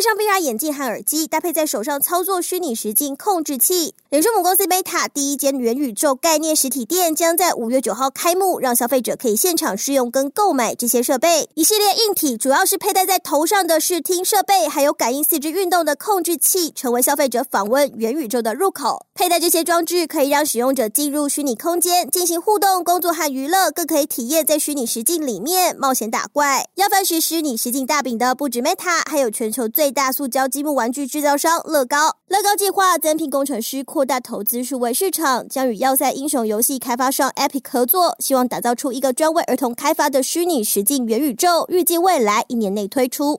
戴上 VR 眼镜和耳机，搭配在手上操作虚拟实境控制器。脸书母公司 Meta 第一间元宇宙概念实体店将在五月九号开幕，让消费者可以现场试用跟购买这些设备。一系列硬体，主要是佩戴在头上的视听设备，还有感应四肢运动的控制器，成为消费者访问元宇宙的入口。佩戴这些装置，可以让使用者进入虚拟空间进行互动、工作和娱乐，更可以体验在虚拟实境里面冒险打怪。要分食虚拟实境大饼的不止 Meta，还有全球最大塑胶积木玩具制造商乐高。乐高计划增聘工程师，扩大投资数位市场，将与要塞英雄游戏开发商 Epic 合作，希望打造出一个专为儿童开发的虚拟实境元宇宙，预计未来一年内推出。